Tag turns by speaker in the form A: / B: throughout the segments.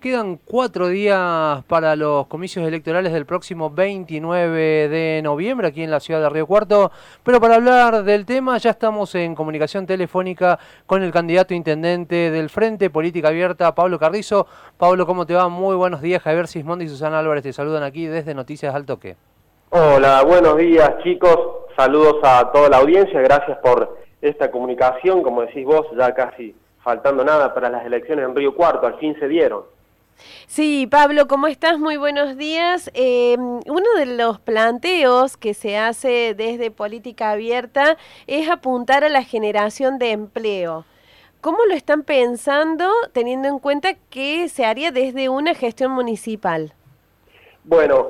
A: Quedan cuatro días para los comicios electorales del próximo 29 de noviembre aquí en la ciudad de Río Cuarto, pero para hablar del tema ya estamos en comunicación telefónica con el candidato intendente del Frente Política Abierta, Pablo Carrizo. Pablo, ¿cómo te va? Muy buenos días. Javier Sismondi y Susana Álvarez te saludan aquí desde Noticias al Toque.
B: Hola, buenos días chicos. Saludos a toda la audiencia. Gracias por esta comunicación. Como decís vos, ya casi faltando nada para las elecciones en Río Cuarto. Al fin se dieron.
C: Sí, Pablo, ¿cómo estás? Muy buenos días. Em, uno de los planteos que se hace desde Política Abierta es apuntar a la generación de empleo. ¿Cómo lo están pensando teniendo en cuenta que se haría desde una gestión municipal?
B: Bueno,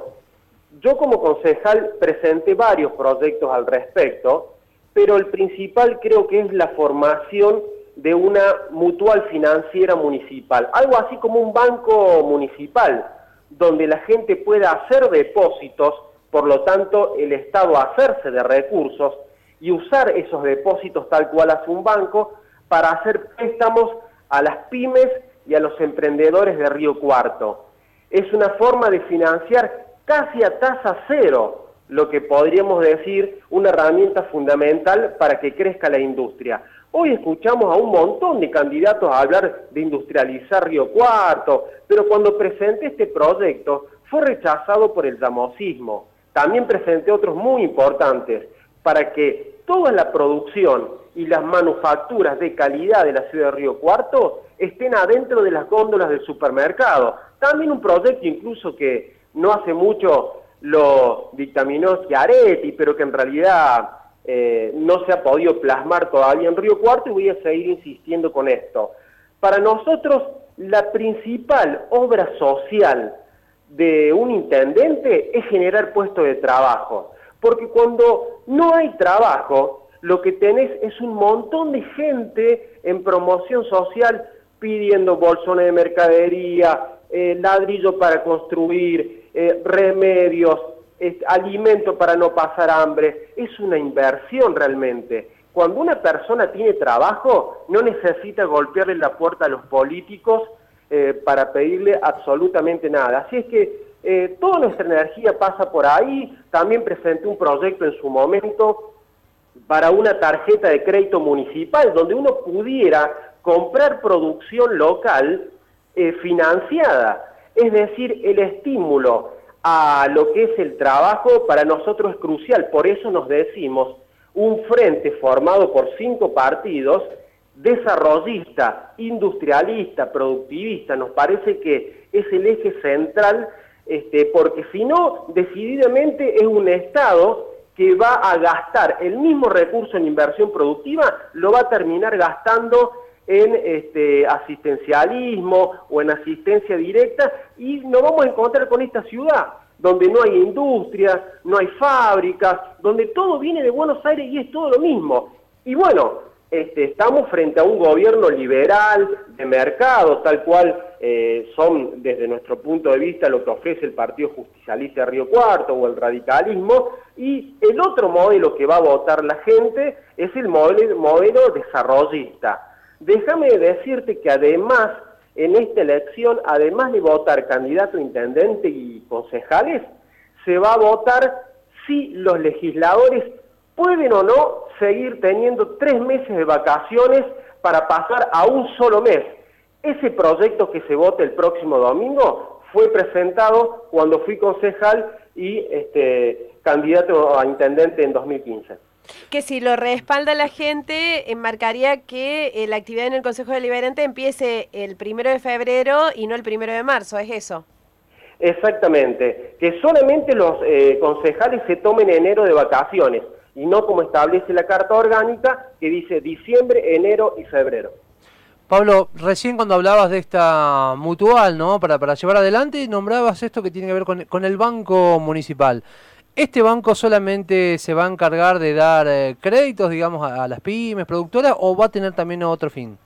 B: yo como concejal presenté varios proyectos al respecto, pero el principal creo que es la formación de una mutual financiera municipal, algo así como un banco municipal, donde la gente pueda hacer depósitos, por lo tanto el Estado hacerse de recursos y usar esos depósitos tal cual hace un banco para hacer préstamos a las pymes y a los emprendedores de Río Cuarto. Es una forma de financiar casi a tasa cero, lo que podríamos decir una herramienta fundamental para que crezca la industria. Hoy escuchamos a un montón de candidatos a hablar de industrializar Río Cuarto, pero cuando presenté este proyecto fue rechazado por el damosismo. También presenté otros muy importantes para que toda la producción y las manufacturas de calidad de la ciudad de Río Cuarto estén adentro de las góndolas del supermercado. También un proyecto incluso que no hace mucho lo dictaminó Schiaretti, pero que en realidad eh, no se ha podido plasmar todavía en Río Cuarto y voy a seguir insistiendo con esto. Para nosotros, la principal obra social de un intendente es generar puestos de trabajo, porque cuando no hay trabajo, lo que tenés es un montón de gente en promoción social pidiendo bolsones de mercadería, eh, ladrillo para construir, eh, remedios, alimento para no pasar hambre, es una inversión realmente. Cuando una persona tiene trabajo, no necesita golpearle la puerta a los políticos eh, para pedirle absolutamente nada. Así es que eh, toda nuestra energía pasa por ahí. También presenté un proyecto en su momento para una tarjeta de crédito municipal donde uno pudiera comprar producción local eh, financiada. Es decir, el estímulo a lo que es el trabajo para nosotros es crucial. Por eso nos decimos un frente formado por cinco partidos, desarrollista, industrialista, productivista, nos parece que es el eje central, este, porque si no, decididamente es un Estado que va a gastar el mismo recurso en inversión productiva, lo va a terminar gastando en este, asistencialismo o en asistencia directa y nos vamos a encontrar con esta ciudad donde no hay industrias, no hay fábricas, donde todo viene de Buenos Aires y es todo lo mismo. Y bueno, este, estamos frente a un gobierno liberal, de mercado, tal cual eh, son desde nuestro punto de vista lo que ofrece el Partido Justicialista de Río Cuarto o el radicalismo, y el otro modelo que va a votar la gente es el modelo desarrollista Déjame decirte que además, en esta elección, además de votar candidato intendente y concejales, se va a votar si los legisladores pueden o no seguir teniendo tres meses de vacaciones para pasar a un solo mes. Ese proyecto que se vote el próximo domingo fue presentado cuando fui concejal y este, candidato a intendente en 2015
C: que si lo respalda la gente, enmarcaría que eh, la actividad en el Consejo Deliberante empiece el primero de febrero y no el primero de marzo, ¿es eso?
B: Exactamente, que solamente los eh, concejales se tomen enero de vacaciones y no como establece la Carta Orgánica que dice diciembre, enero y febrero.
A: Pablo, recién cuando hablabas de esta mutual, ¿no? Para, para llevar adelante, nombrabas esto que tiene que ver con, con el Banco Municipal. ¿Este banco solamente se va a encargar de dar eh, créditos, digamos, a, las pymes, productoras, o va a tener también otro fin?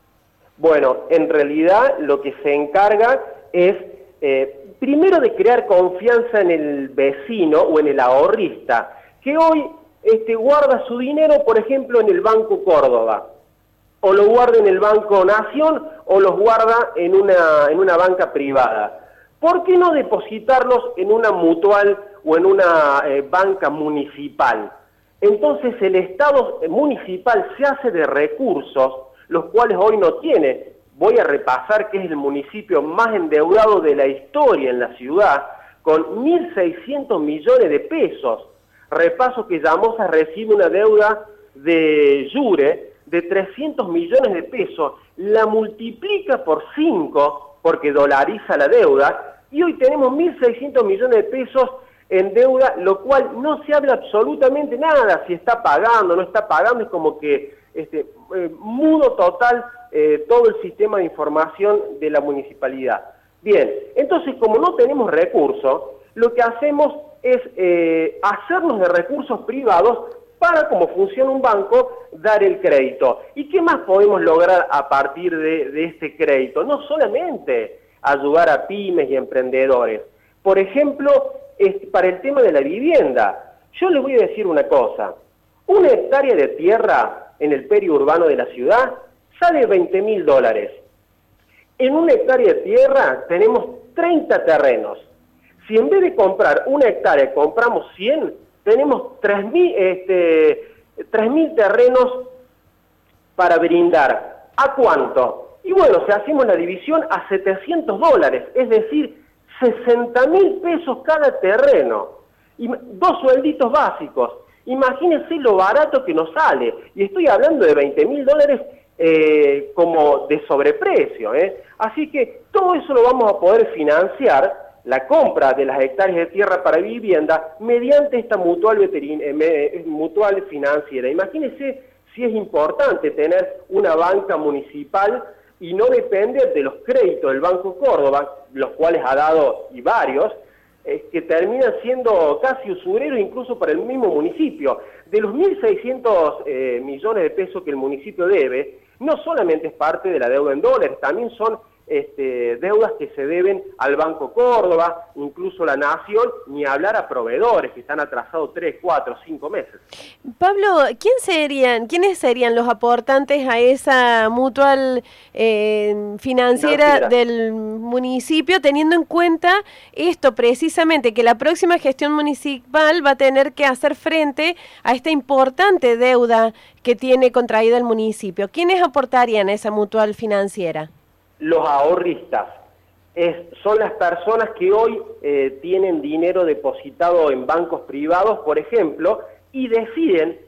B: Bueno, en realidad lo que se encarga es, eh, primero, de crear confianza en el vecino o en el ahorrista, que hoy este, guarda su dinero, por ejemplo, en el Banco Córdoba. o lo guarda en el Banco Nación o los guarda en una, en una banca privada. ¿Por qué no depositarlos en una mutual o en una eh, banca municipal? Entonces el Estado municipal se hace de recursos, los cuales hoy no tiene. Voy a repasar que es el municipio más endeudado de la historia en la ciudad, con 1.600 millones de pesos. Repaso que Llamosa recibe una deuda de Jure de 300 millones de pesos, la multiplica por 5 porque dolariza la deuda y hoy tenemos 1.600 millones de pesos en deuda, lo cual no se habla absolutamente nada, si está pagando, no está pagando, es como que este, eh, mudo total eh, todo el sistema de información de la municipalidad. Bien, entonces como no tenemos recursos, lo que hacemos es eh, hacernos de recursos privados para, como funciona un banco, dar el crédito. ¿Y qué más podemos lograr a partir de, este crédito? No solamente ayudar a pymes y emprendedores. Por ejemplo, para el tema de la vivienda, yo les voy a decir una cosa. Una hectárea de tierra en el periurbano de la ciudad sale 20 mil dólares. En una hectárea de tierra tenemos 30 terrenos. Si en vez de comprar una hectárea compramos 100, tenemos 3.000 este, terrenos para brindar. ¿A cuánto? Y bueno, si hacemos la división a 700 dólares, es decir, 60 mil pesos cada terreno. Y dos suelditos básicos. Imagínense lo barato que nos sale. Y estoy hablando de 20 mil dólares eh, como de sobreprecio. ¿eh? Así que todo eso lo vamos a poder financiar la compra de las hectáreas de tierra para vivienda mediante esta mutual, eh, mutual financiera. Imagínense si es importante tener una banca municipal y no depender de los créditos del Banco Córdoba, los cuales ha dado y varios, eh, que terminan siendo casi usureros incluso para el mismo municipio. De los 1.600 eh, millones de pesos que el municipio debe, no solamente es parte de la deuda en dólares, también son este, deudas que se deben al Banco Córdoba, incluso la Nación, ni hablar a proveedores que están atrasados 3, 4, 5 meses.
C: Pablo, ¿quién serían, ¿quiénes serían los aportantes a esa mutual eh, financiera, del municipio, teniendo en cuenta esto precisamente, que la próxima gestión municipal va a tener que hacer frente a esta importante deuda que tiene contraída el municipio? ¿Quiénes aportarían a esa mutual financiera?
B: Los ahorristas. son las personas que hoy eh, tienen dinero depositado en bancos privados, por ejemplo, y deciden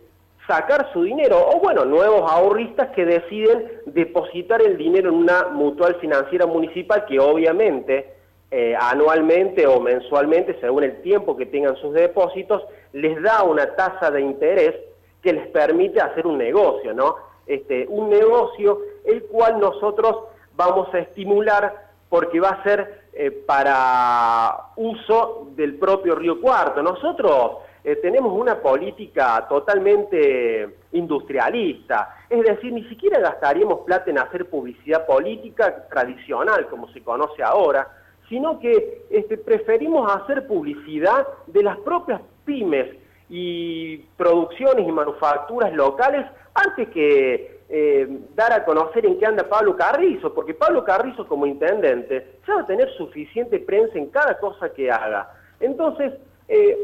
B: sacar su dinero, o bueno, nuevos ahorristas que deciden depositar el dinero en una mutual financiera municipal que obviamente eh, anualmente o mensualmente, según el tiempo que tengan sus depósitos, les da una tasa de interés que les permite hacer un negocio, ¿no? Este, un negocio el cual nosotros vamos a estimular porque va a ser eh, para uso del propio Río Cuarto. Nosotros eh, tenemos una política totalmente industrialista, es decir, ni siquiera gastaríamos plata en hacer publicidad política tradicional, como se conoce ahora, sino que este, preferimos hacer publicidad de las propias pymes y producciones y manufacturas locales antes que eh, dar a conocer en qué anda Pablo Carrizo, porque Pablo Carrizo como intendente ya va a tener suficiente prensa en cada cosa que haga. Entonces, eh,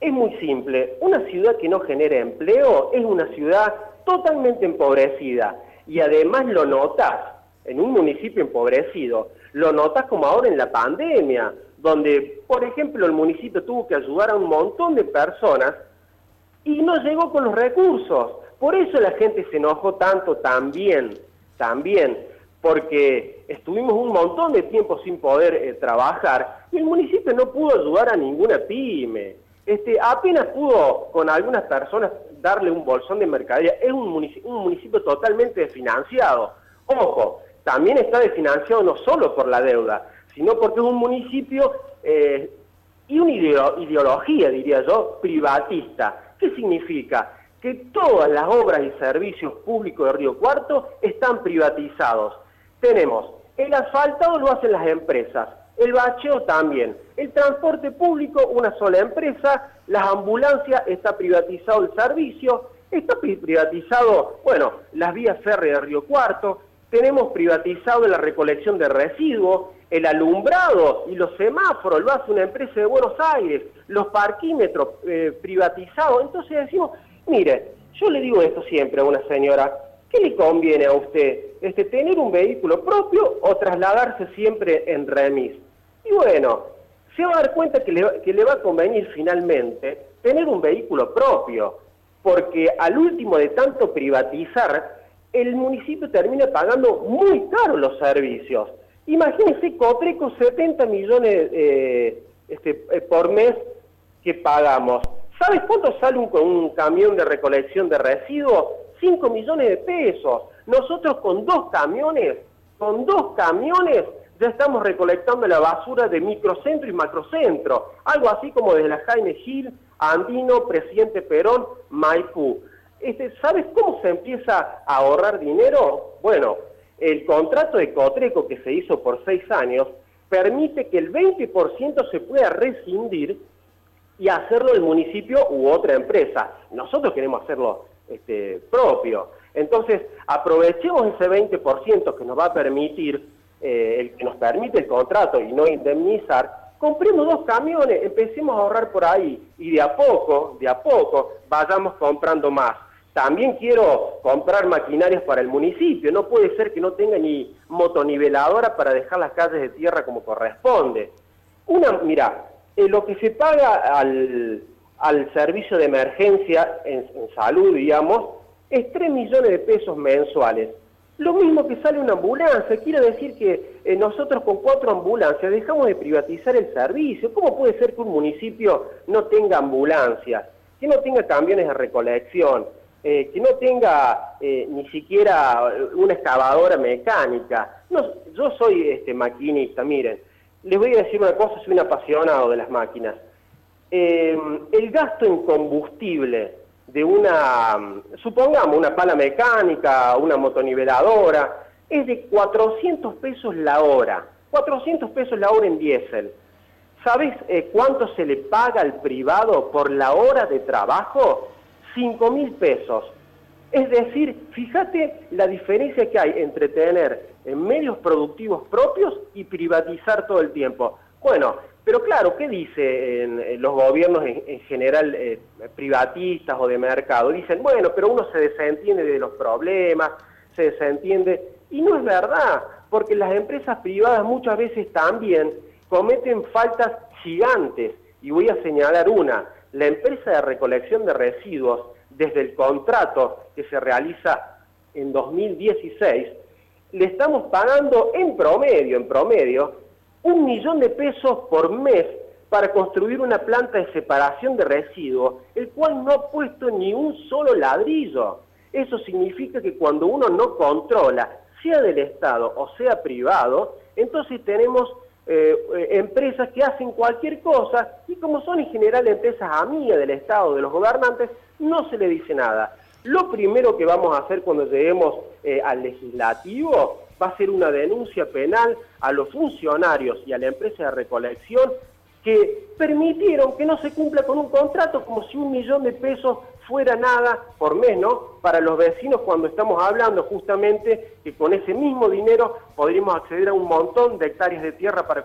B: es muy simple, una ciudad que no genera empleo es una ciudad totalmente empobrecida y además lo notas en un municipio empobrecido, lo notas como ahora en la pandemia, donde, por ejemplo, el municipio tuvo que ayudar a un montón de personas y no llegó con los recursos. Por eso la gente se enojó tanto también, también, porque estuvimos un montón de tiempo sin poder eh, trabajar y el municipio no pudo ayudar a ninguna pyme. Este, apenas pudo con algunas personas darle un bolsón de mercadería. Es un municipio, un municipio totalmente desfinanciado. Ojo, también está desfinanciado no solo por la deuda, sino porque es un municipio eh, y una ideología, diría yo, privatista. ¿Qué significa? que todas las obras y servicios públicos de Río Cuarto están privatizados. Tenemos el asfaltado lo hacen las empresas, el bacheo también, el transporte público una sola empresa, las ambulancias está privatizado el servicio, Está privatizado, bueno, las vías férreas de Río Cuarto, tenemos privatizado la recolección de residuos, el alumbrado y los semáforos, lo hace una empresa de Buenos Aires, los parquímetros eh, privatizados. Entonces decimos, mire, yo le digo esto siempre a una señora, ¿qué le conviene a usted? Este, ¿Tener un vehículo propio o trasladarse siempre en remis? Y bueno, se va a dar cuenta que le, que le va a convenir finalmente tener un vehículo propio, porque al último de tanto privatizar, el municipio termina pagando muy caro los servicios. Imagínense, Cotreco, 70 millones eh, este, eh, por mes que pagamos. ¿Sabes cuánto sale un, un camión de recolección de residuos? 5 millones de pesos. Nosotros con dos camiones, con dos camiones, ya estamos recolectando la basura de microcentro y macrocentro. Algo así como desde la Jaime Gil, Andino, Presidente Perón, Maipú. Este, ¿Sabes cómo se empieza a ahorrar dinero? Bueno, el contrato de Cotreco que se hizo por seis años permite que el 20% se pueda rescindir y hacerlo el municipio u otra empresa. Nosotros queremos hacerlo este, propio. Entonces, aprovechemos ese 20% que nos va a permitir, eh, el que nos permite el contrato y no indemnizar, compremos dos camiones, empecemos a ahorrar por ahí y de a poco, de a poco, vayamos comprando más. También quiero comprar maquinarias para el municipio. No puede ser que no tenga ni motoniveladora para dejar las calles de tierra como corresponde. Una, mira, eh, lo que se paga al, servicio de emergencia en, salud, digamos, es 3 millones de pesos mensuales. Lo mismo que sale una ambulancia, quiere decir que eh, nosotros con cuatro ambulancias dejamos de privatizar el servicio. ¿Cómo puede ser que un municipio no tenga ambulancias, que no tenga camiones de recolección, eh, que no tenga eh, ni siquiera una excavadora mecánica. No, yo soy este, maquinista, miren, les voy a decir una cosa, soy un apasionado de las máquinas. Eh, el gasto en combustible de una, supongamos, una pala mecánica, una motoniveladora, es de 400 pesos la hora, 400 pesos la hora en diésel. ¿Sabes cuánto se le paga al privado por la hora de trabajo? 5 mil pesos. Es decir, fíjate la diferencia que hay entre tener medios productivos propios y privatizar todo el tiempo. Bueno, pero claro, ¿qué dicen los gobiernos en, general eh, privatistas o de mercado? Dicen, bueno, pero uno se desentiende de los problemas, se desentiende, y no es verdad, porque las empresas privadas muchas veces también cometen faltas gigantes, y voy a señalar una, la empresa de recolección de residuos, desde el contrato que se realiza en 2016, le estamos pagando en promedio, en promedio, un millón de pesos por mes para construir una planta de separación de residuos, el cual no ha puesto ni un solo ladrillo. Eso significa que cuando uno no controla, sea del Estado o sea privado, entonces tenemos eh, eh, empresas que hacen cualquier cosa y como son en general empresas amigas del Estado, de los gobernantes, no se le dice nada. Lo primero que vamos a hacer cuando lleguemos eh, al legislativo va a ser una denuncia penal a los funcionarios y a la empresa de recolección que permitieron que no se cumpla con un contrato como si un millón de pesos fuera nada por menos para los vecinos cuando estamos hablando justamente que con ese mismo dinero podríamos acceder a un montón de hectáreas de tierra para construir